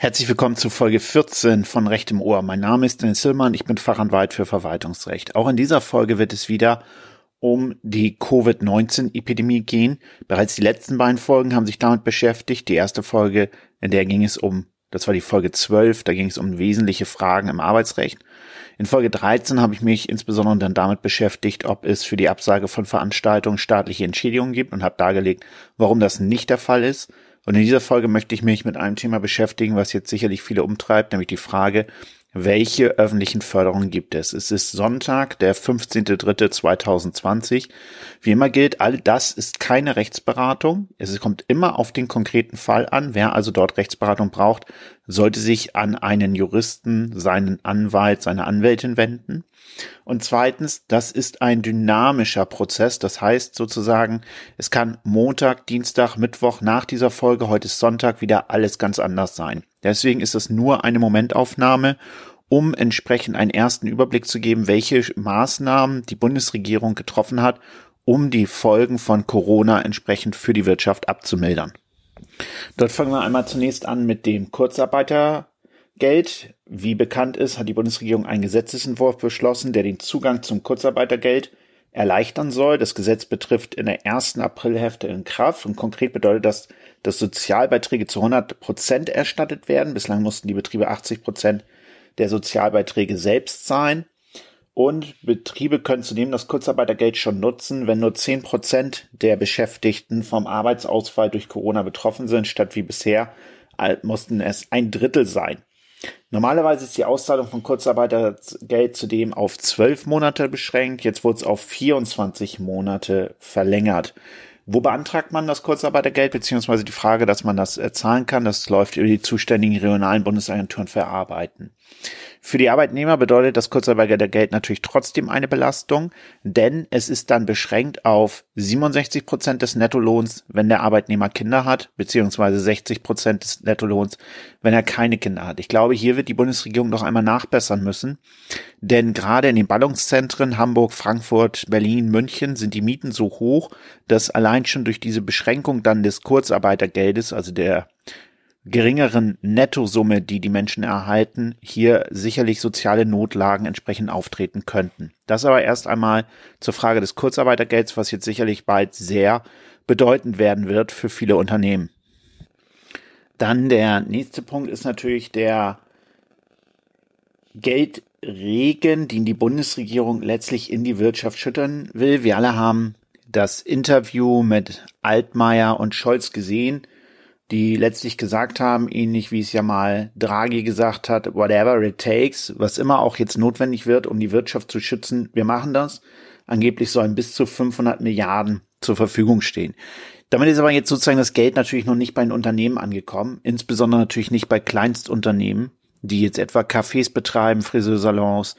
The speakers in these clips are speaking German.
Herzlich willkommen zu Folge 14 von Recht im Ohr. Mein Name ist Dennis Hillmann, ich bin Fachanwalt für Verwaltungsrecht. Auch in dieser Folge wird es wieder um die Covid-19-Epidemie gehen. Bereits die letzten beiden Folgen haben sich damit beschäftigt. Die erste Folge, in der ging es um, das war die Folge 12, da ging es um wesentliche Fragen im Arbeitsrecht. In Folge 13 habe ich mich insbesondere dann damit beschäftigt, ob es für die Absage von Veranstaltungen staatliche Entschädigungen gibt und habe dargelegt, warum das nicht der Fall ist. Und in dieser Folge möchte ich mich mit einem Thema beschäftigen, was jetzt sicherlich viele umtreibt, nämlich die Frage, welche öffentlichen Förderungen gibt es? Es ist Sonntag, der 15.03.2020. Wie immer gilt, all das ist keine Rechtsberatung. Es kommt immer auf den konkreten Fall an. Wer also dort Rechtsberatung braucht, sollte sich an einen Juristen, seinen Anwalt, seine Anwältin wenden. Und zweitens, das ist ein dynamischer Prozess. Das heißt sozusagen, es kann Montag, Dienstag, Mittwoch nach dieser Folge, heute ist Sonntag, wieder alles ganz anders sein. Deswegen ist es nur eine Momentaufnahme, um entsprechend einen ersten Überblick zu geben, welche Maßnahmen die Bundesregierung getroffen hat, um die Folgen von Corona entsprechend für die Wirtschaft abzumildern. Dort fangen wir einmal zunächst an mit dem Kurzarbeiter Geld. Wie bekannt ist, hat die Bundesregierung einen Gesetzesentwurf beschlossen, der den Zugang zum Kurzarbeitergeld erleichtern soll. Das Gesetz betrifft in der ersten Aprilhälfte in Kraft und konkret bedeutet das, dass Sozialbeiträge zu 100 Prozent erstattet werden. Bislang mussten die Betriebe 80 Prozent der Sozialbeiträge selbst zahlen. Und Betriebe können zudem das Kurzarbeitergeld schon nutzen, wenn nur 10 Prozent der Beschäftigten vom Arbeitsausfall durch Corona betroffen sind, statt wie bisher mussten es ein Drittel sein. Normalerweise ist die Auszahlung von Kurzarbeitergeld zudem auf zwölf Monate beschränkt. Jetzt wurde es auf 24 Monate verlängert. Wo beantragt man das Kurzarbeitergeld, beziehungsweise die Frage, dass man das äh, zahlen kann, das läuft über die zuständigen regionalen Bundesagenturen für Arbeiten. Für die Arbeitnehmer bedeutet das Kurzarbeitergeld natürlich trotzdem eine Belastung, denn es ist dann beschränkt auf 67 Prozent des Nettolohns, wenn der Arbeitnehmer Kinder hat, beziehungsweise 60 Prozent des Nettolohns, wenn er keine Kinder hat. Ich glaube, hier wird die Bundesregierung noch einmal nachbessern müssen, denn gerade in den Ballungszentren Hamburg, Frankfurt, Berlin, München sind die Mieten so hoch, dass allein schon durch diese Beschränkung dann des Kurzarbeitergeldes, also der geringeren Nettosumme, die die Menschen erhalten, hier sicherlich soziale Notlagen entsprechend auftreten könnten. Das aber erst einmal zur Frage des Kurzarbeitergelds, was jetzt sicherlich bald sehr bedeutend werden wird für viele Unternehmen. Dann der nächste Punkt ist natürlich der Geldregen, den die Bundesregierung letztlich in die Wirtschaft schüttern will. Wir alle haben das Interview mit Altmaier und Scholz gesehen die letztlich gesagt haben, ähnlich wie es ja mal Draghi gesagt hat, whatever it takes, was immer auch jetzt notwendig wird, um die Wirtschaft zu schützen, wir machen das. Angeblich sollen bis zu 500 Milliarden zur Verfügung stehen. Damit ist aber jetzt sozusagen das Geld natürlich noch nicht bei den Unternehmen angekommen, insbesondere natürlich nicht bei Kleinstunternehmen, die jetzt etwa Cafés betreiben, Friseursalons,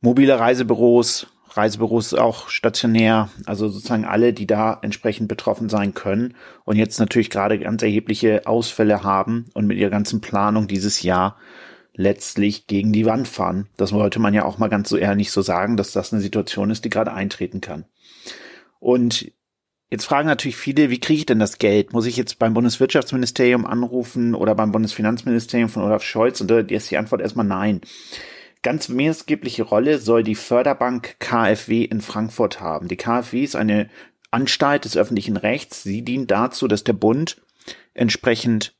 mobile Reisebüros, Reisebüros auch stationär, also sozusagen alle, die da entsprechend betroffen sein können und jetzt natürlich gerade ganz erhebliche Ausfälle haben und mit ihrer ganzen Planung dieses Jahr letztlich gegen die Wand fahren. Das wollte man ja auch mal ganz so ehrlich so sagen, dass das eine Situation ist, die gerade eintreten kann. Und Jetzt fragen natürlich viele, wie kriege ich denn das Geld? Muss ich jetzt beim Bundeswirtschaftsministerium anrufen oder beim Bundesfinanzministerium von Olaf Scholz? Und da ist die Antwort erstmal nein. Ganz maßgebliche Rolle soll die Förderbank KfW in Frankfurt haben. Die KfW ist eine Anstalt des öffentlichen Rechts. Sie dient dazu, dass der Bund entsprechend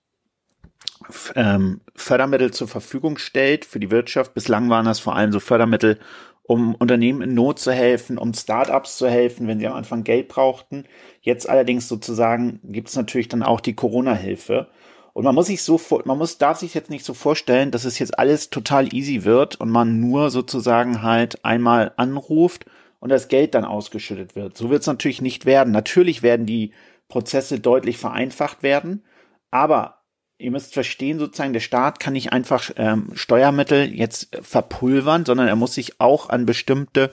ähm, Fördermittel zur Verfügung stellt für die Wirtschaft. Bislang waren das vor allem so Fördermittel, um Unternehmen in Not zu helfen, um Startups zu helfen, wenn sie am Anfang Geld brauchten. Jetzt allerdings sozusagen gibt es natürlich dann auch die Corona-Hilfe. Und man muss sich so, man muss, darf sich jetzt nicht so vorstellen, dass es jetzt alles total easy wird und man nur sozusagen halt einmal anruft und das Geld dann ausgeschüttet wird. So wird es natürlich nicht werden. Natürlich werden die Prozesse deutlich vereinfacht werden, aber ihr müsst verstehen, sozusagen, der Staat kann nicht einfach ähm, Steuermittel jetzt verpulvern, sondern er muss sich auch an bestimmte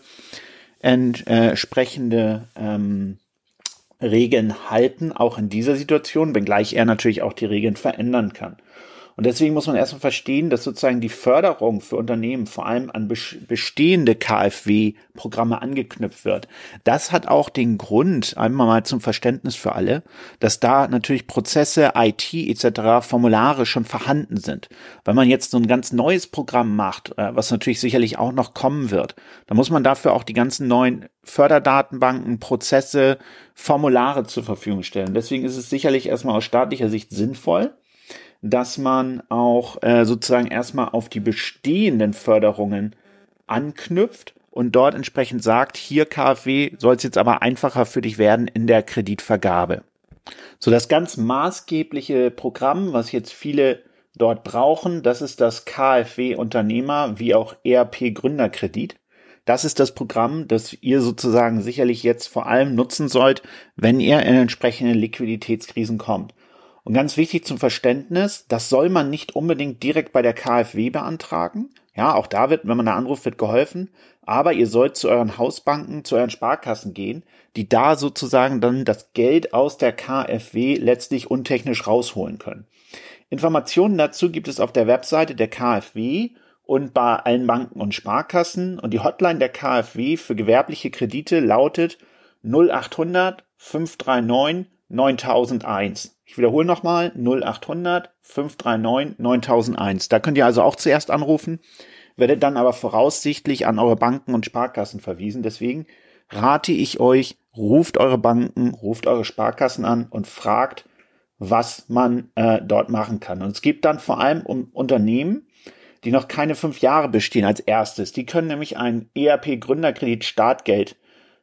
entsprechende ähm, Regeln halten, auch in dieser Situation, wenngleich er natürlich auch die Regeln verändern kann. Und deswegen muss man erstmal verstehen, dass sozusagen die Förderung für Unternehmen vor allem an bestehende KfW-Programme angeknüpft wird. Das hat auch den Grund, einmal mal zum Verständnis für alle, dass da natürlich Prozesse, IT etc., Formulare schon vorhanden sind. Wenn man jetzt so ein ganz neues Programm macht, äh, was natürlich sicherlich auch noch kommen wird, dann muss man dafür auch die ganzen neuen Förderdatenbanken, Prozesse, Formulare zur Verfügung stellen. Deswegen ist es sicherlich erstmal aus staatlicher Sicht sinnvoll, dass man auch äh, sozusagen erstmal auf die bestehenden Förderungen anknüpft und dort entsprechend sagt, hier KfW soll es jetzt aber einfacher für dich werden in der Kreditvergabe. So das ganz maßgebliche Programm, was jetzt viele dort brauchen, das ist das KfW Unternehmer wie auch ERP Gründerkredit. Das ist das Programm, das ihr sozusagen sicherlich jetzt vor allem nutzen sollt, wenn ihr in entsprechende Liquiditätskrisen kommt. Und ganz wichtig zum Verständnis, das soll man nicht unbedingt direkt bei der KfW beantragen. Ja, auch da wird, wenn man da anruft, wird geholfen. Aber ihr sollt zu euren Hausbanken, zu euren Sparkassen gehen, die da sozusagen dann das Geld aus der KfW letztlich untechnisch rausholen können. Informationen dazu gibt es auf der Webseite der KfW und bei allen Banken und Sparkassen. Und die Hotline der KfW für gewerbliche Kredite lautet 0800 539 9001. Ich wiederhole nochmal 0800 539 9001. Da könnt ihr also auch zuerst anrufen, werdet dann aber voraussichtlich an eure Banken und Sparkassen verwiesen. Deswegen rate ich euch, ruft eure Banken, ruft eure Sparkassen an und fragt, was man äh, dort machen kann. Und es gibt dann vor allem um Unternehmen, die noch keine fünf Jahre bestehen als erstes. Die können nämlich ein ERP Gründerkredit Startgeld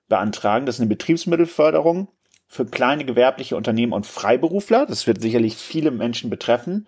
beantragen. Das ist eine Betriebsmittelförderung für kleine gewerbliche Unternehmen und Freiberufler. Das wird sicherlich viele Menschen betreffen.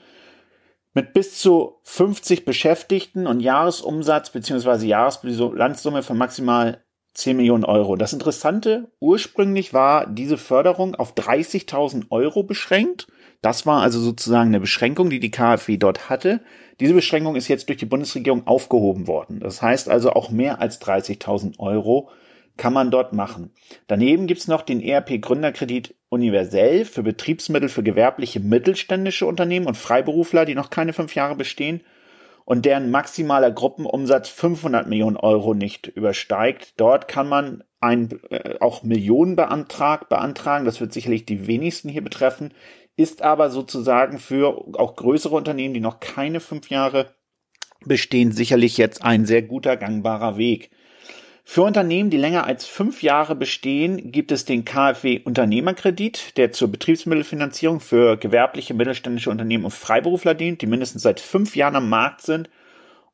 Mit bis zu 50 Beschäftigten und Jahresumsatz bzw. Jahresbilanzsumme von maximal 10 Millionen Euro. Das Interessante, ursprünglich war diese Förderung auf 30.000 Euro beschränkt. Das war also sozusagen eine Beschränkung, die die KfW dort hatte. Diese Beschränkung ist jetzt durch die Bundesregierung aufgehoben worden. Das heißt also auch mehr als 30.000 Euro kann man dort machen. Daneben gibt's noch den ERP Gründerkredit universell für Betriebsmittel für gewerbliche mittelständische Unternehmen und Freiberufler, die noch keine fünf Jahre bestehen und deren maximaler Gruppenumsatz 500 Millionen Euro nicht übersteigt. Dort kann man einen äh, auch Millionenbeantrag beantragen. Das wird sicherlich die wenigsten hier betreffen, ist aber sozusagen für auch größere Unternehmen, die noch keine fünf Jahre bestehen, sicherlich jetzt ein sehr guter gangbarer Weg. Für Unternehmen, die länger als fünf Jahre bestehen, gibt es den KfW Unternehmerkredit, der zur Betriebsmittelfinanzierung für gewerbliche, mittelständische Unternehmen und Freiberufler dient, die mindestens seit fünf Jahren am Markt sind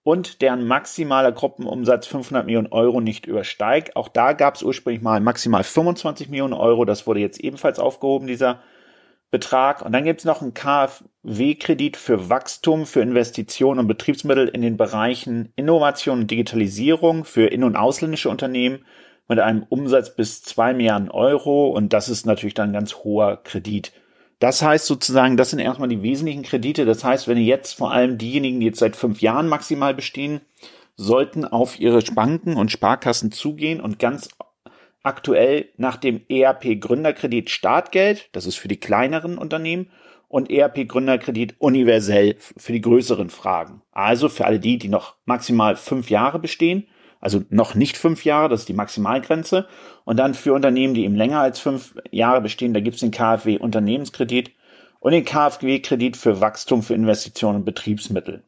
und deren maximaler Gruppenumsatz 500 Millionen Euro nicht übersteigt. Auch da gab es ursprünglich mal maximal 25 Millionen Euro. Das wurde jetzt ebenfalls aufgehoben, dieser Betrag. Und dann gibt es noch einen KfW-Kredit für Wachstum, für Investitionen und Betriebsmittel in den Bereichen Innovation und Digitalisierung für in- und ausländische Unternehmen mit einem Umsatz bis zwei Milliarden Euro. Und das ist natürlich dann ein ganz hoher Kredit. Das heißt sozusagen, das sind erstmal die wesentlichen Kredite. Das heißt, wenn jetzt vor allem diejenigen, die jetzt seit fünf Jahren maximal bestehen, sollten auf ihre Banken und Sparkassen zugehen und ganz aktuell nach dem ERP Gründerkredit Startgeld, das ist für die kleineren Unternehmen, und ERP Gründerkredit universell für die größeren Fragen. Also für alle die, die noch maximal fünf Jahre bestehen, also noch nicht fünf Jahre, das ist die Maximalgrenze. Und dann für Unternehmen, die eben länger als fünf Jahre bestehen, da gibt es den KfW Unternehmenskredit und den KfW Kredit für Wachstum, für Investitionen und Betriebsmittel.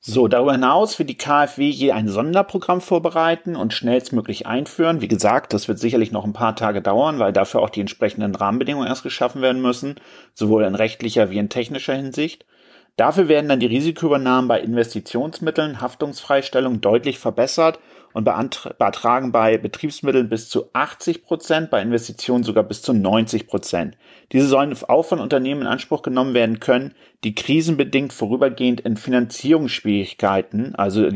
So, darüber hinaus wird die KfW je ein Sonderprogramm vorbereiten und schnellstmöglich einführen. Wie gesagt, das wird sicherlich noch ein paar Tage dauern, weil dafür auch die entsprechenden Rahmenbedingungen erst geschaffen werden müssen, sowohl in rechtlicher wie in technischer Hinsicht. Dafür werden dann die Risikoübernahmen bei Investitionsmitteln, Haftungsfreistellung deutlich verbessert und betragen bei Betriebsmitteln bis zu 80 Prozent, bei Investitionen sogar bis zu 90 Prozent. Diese sollen auch von Unternehmen in Anspruch genommen werden können, die krisenbedingt vorübergehend in Finanzierungsschwierigkeiten also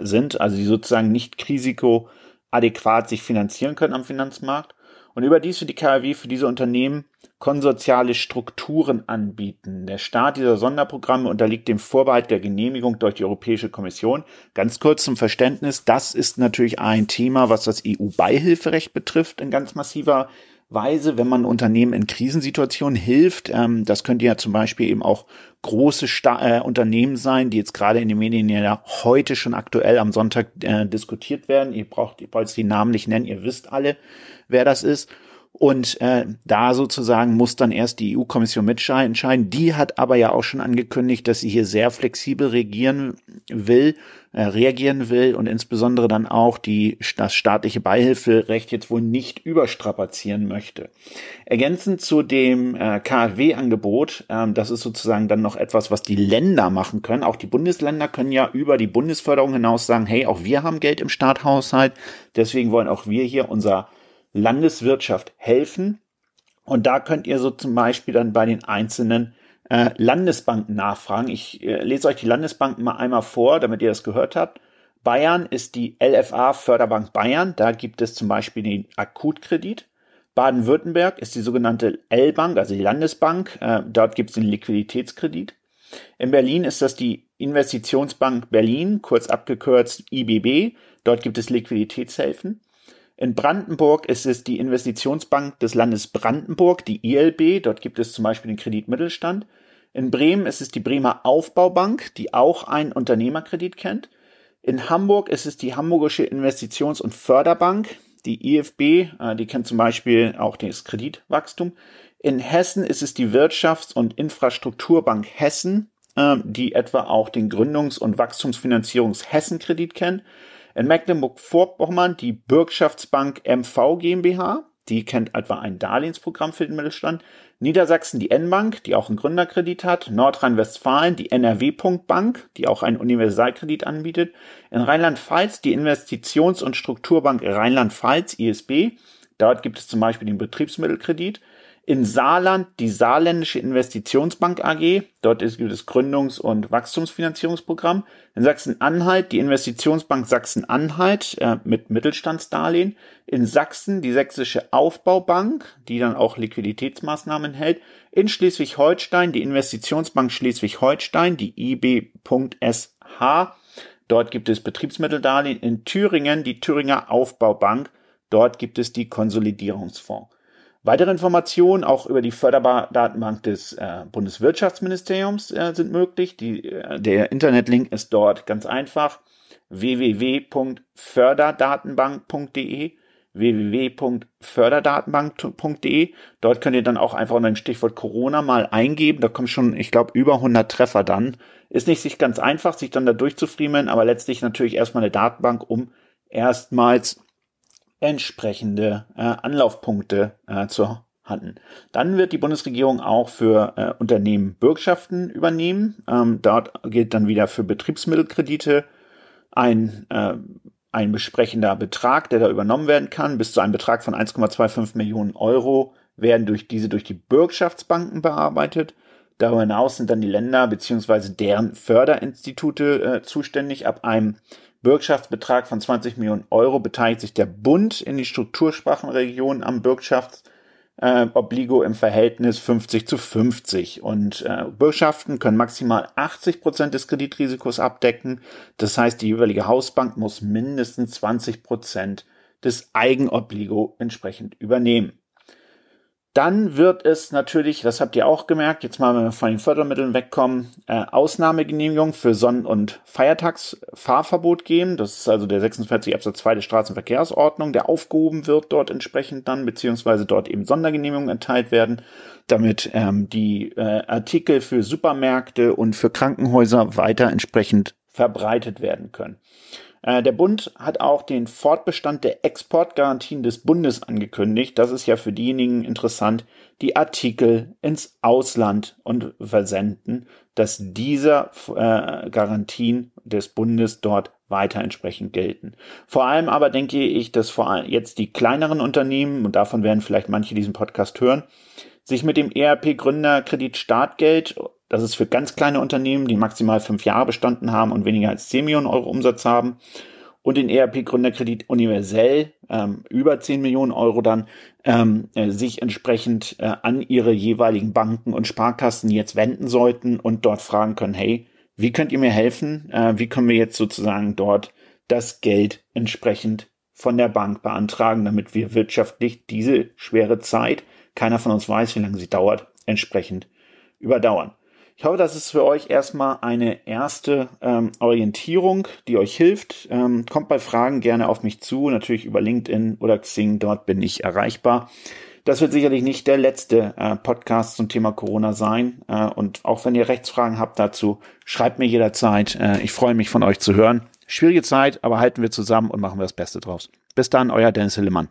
sind, also die sozusagen nicht risikoadäquat sich finanzieren können am Finanzmarkt Und überdies wird die KfW für diese Unternehmen konsortiale Strukturen anbieten. Der Start dieser Sonderprogramme unterliegt dem Vorbehalt der Genehmigung durch die Europäische Kommission. Ganz kurz zum Verständnis, das ist natürlich ein Thema, was das EU-Beihilferecht betrifft in ganz massiver Weise, wenn man Unternehmen in Krisensituationen hilft. Ähm, das könnte ja zum Beispiel eben auch große Sta äh, Unternehmen sein, die jetzt gerade in den Medien ja heute schon aktuell am Sonntag äh, diskutiert werden. Ihr braucht, ihr wollt die Namen nicht nennen, ihr wisst alle, wer das ist. Und äh, da sozusagen muss dann erst die EU-Kommission mitentscheiden. Die hat aber ja auch schon angekündigt, dass sie hier sehr flexibel regieren will, äh, reagieren will und insbesondere dann auch die, das staatliche Beihilferecht jetzt wohl nicht überstrapazieren möchte. Ergänzend zu dem äh, KfW-Angebot, äh, das ist sozusagen dann noch etwas, was die Länder machen können. Auch die Bundesländer können ja über die Bundesförderung hinaus sagen, hey, auch wir haben Geld im Starthaushalt, deswegen wollen auch wir hier unser Landeswirtschaft helfen. Und da könnt ihr so zum Beispiel dann bei den einzelnen äh, Landesbanken nachfragen. Ich äh, lese euch die Landesbanken mal einmal vor, damit ihr das gehört habt. Bayern ist die LFA Förderbank Bayern. Da gibt es zum Beispiel den Akutkredit. Baden-Württemberg ist die sogenannte L-Bank, also die Landesbank. Äh, dort gibt es den Liquiditätskredit. In Berlin ist das die Investitionsbank Berlin, kurz abgekürzt IBB. Dort gibt es Liquiditätshilfen. In Brandenburg ist es die Investitionsbank des Landes Brandenburg, die ILB. Dort gibt es zum Beispiel den Kredit Mittelstand. In Bremen ist es die Bremer Aufbaubank, die auch einen Unternehmerkredit kennt. In Hamburg ist es die Hamburgische Investitions- und Förderbank, die IFB, äh, die kennt zum Beispiel auch das Kreditwachstum. In Hessen ist es die Wirtschafts- und Infrastrukturbank Hessen, äh, die etwa auch den Gründungs- und Wachstumsfinanzierungs-Hessen-Kredit kennt. In Mecklenburg-Vorpommern die Bürgschaftsbank MV GmbH, die kennt etwa ein Darlehensprogramm für den Mittelstand. Niedersachsen die N-Bank, die auch einen Gründerkredit hat. Nordrhein-Westfalen die NRW Bank, die auch einen Universalkredit anbietet. In Rheinland-Pfalz die Investitions- und Strukturbank Rheinland-Pfalz, ISB. Dort gibt es zum Beispiel den Betriebsmittelkredit. In Saarland die Saarländische Investitionsbank AG. Dort ist das Gründungs- und Wachstumsfinanzierungsprogramm. In Sachsen-Anhalt die Investitionsbank Sachsen-Anhalt äh, mit Mittelstandsdarlehen. In Sachsen die Sächsische Aufbaubank, die dann auch Liquiditätsmaßnahmen hält. In Schleswig-Holstein die Investitionsbank Schleswig-Holstein, die IB.SH. Dort gibt es Betriebsmitteldarlehen. In Thüringen die Thüringer Aufbaubank. Dort gibt es die Konsolidierungsfonds. Weitere Informationen auch über die Förderdatenbank des äh, Bundeswirtschaftsministeriums äh, sind möglich. Die, äh, der Internetlink ist dort ganz einfach www.förderdatenbank.de www.förderdatenbank.de. Dort könnt ihr dann auch einfach unter dem Stichwort Corona mal eingeben. Da kommen schon, ich glaube, über 100 Treffer dann. Ist nicht sich ganz einfach, sich dann da durchzufriemeln, aber letztlich natürlich erstmal eine Datenbank, um erstmals entsprechende äh, Anlaufpunkte äh, zu hatten. Dann wird die Bundesregierung auch für äh, Unternehmen Bürgschaften übernehmen. Ähm, dort gilt dann wieder für Betriebsmittelkredite ein, äh, ein besprechender Betrag, der da übernommen werden kann. Bis zu einem Betrag von 1,25 Millionen Euro werden durch diese durch die Bürgschaftsbanken bearbeitet. Darüber hinaus sind dann die Länder beziehungsweise deren Förderinstitute äh, zuständig. Ab einem Bürgschaftsbetrag von 20 Millionen Euro beteiligt sich der Bund in die strukturschwachen Regionen am Bürgschaftsobligo äh, im Verhältnis 50 zu 50. Und äh, Bürgschaften können maximal 80 Prozent des Kreditrisikos abdecken. Das heißt, die jeweilige Hausbank muss mindestens 20 Prozent des Eigenobligo entsprechend übernehmen. Dann wird es natürlich, das habt ihr auch gemerkt, jetzt mal, wenn wir von den Fördermitteln wegkommen, äh, Ausnahmegenehmigung für Sonn- und Feiertagsfahrverbot geben. Das ist also der 46 Absatz 2 der Straßenverkehrsordnung, der aufgehoben wird dort entsprechend dann, beziehungsweise dort eben Sondergenehmigungen erteilt werden, damit ähm, die äh, Artikel für Supermärkte und für Krankenhäuser weiter entsprechend verbreitet werden können. Äh, der Bund hat auch den Fortbestand der Exportgarantien des Bundes angekündigt. Das ist ja für diejenigen interessant, die Artikel ins Ausland und versenden, dass dieser äh, Garantien des Bundes dort weiter entsprechend gelten. Vor allem aber denke ich, dass vor allem jetzt die kleineren Unternehmen, und davon werden vielleicht manche diesen Podcast hören, sich mit dem ERP Gründerkredit Startgeld das ist für ganz kleine Unternehmen, die maximal fünf Jahre bestanden haben und weniger als 10 Millionen Euro Umsatz haben. und den ERP Gründerkredit universell ähm, über 10 Millionen Euro dann ähm, äh, sich entsprechend äh, an ihre jeweiligen Banken und Sparkassen jetzt wenden sollten und dort fragen können, hey, wie könnt ihr mir helfen? Äh, wie können wir jetzt sozusagen dort das Geld entsprechend von der Bank beantragen, damit wir wirtschaftlich diese schwere Zeit, keiner von uns weiß, wie lange sie dauert, entsprechend überdauern. Ich hoffe, das ist für euch erstmal eine erste ähm, Orientierung, die euch hilft. Ähm, kommt bei Fragen gerne auf mich zu, natürlich über LinkedIn oder Xing, dort bin ich erreichbar. Das wird sicherlich nicht der letzte äh, Podcast zum Thema Corona sein. Äh, und auch wenn ihr Rechtsfragen habt dazu, schreibt mir jederzeit. Äh, ich freue mich von euch zu hören. Schwierige Zeit, aber halten wir zusammen und machen wir das Beste draus. Bis dann, euer Dennis Hillemann.